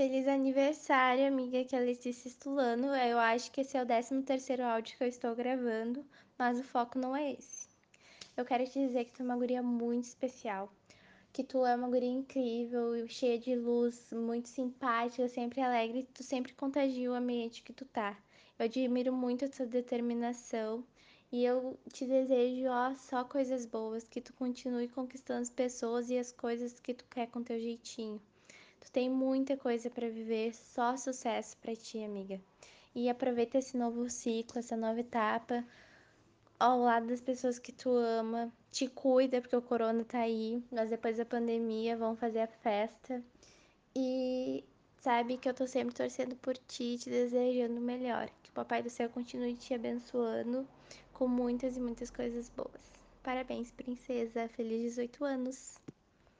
Feliz aniversário, amiga, que é Letícia Stulano. Eu acho que esse é o 13º áudio que eu estou gravando, mas o foco não é esse. Eu quero te dizer que tu é uma guria muito especial, que tu é uma guria incrível, cheia de luz, muito simpática, sempre alegre, tu sempre contagia o ambiente que tu tá. Eu admiro muito a tua determinação e eu te desejo, ó, só coisas boas, que tu continue conquistando as pessoas e as coisas que tu quer com teu jeitinho. Tu tem muita coisa para viver, só sucesso para ti, amiga. E aproveita esse novo ciclo, essa nova etapa ao lado das pessoas que tu ama. Te cuida porque o corona tá aí, mas depois da pandemia vão fazer a festa. E sabe que eu tô sempre torcendo por ti, te desejando o melhor. Que o Papai do Céu continue te abençoando com muitas e muitas coisas boas. Parabéns, princesa. Feliz 18 anos.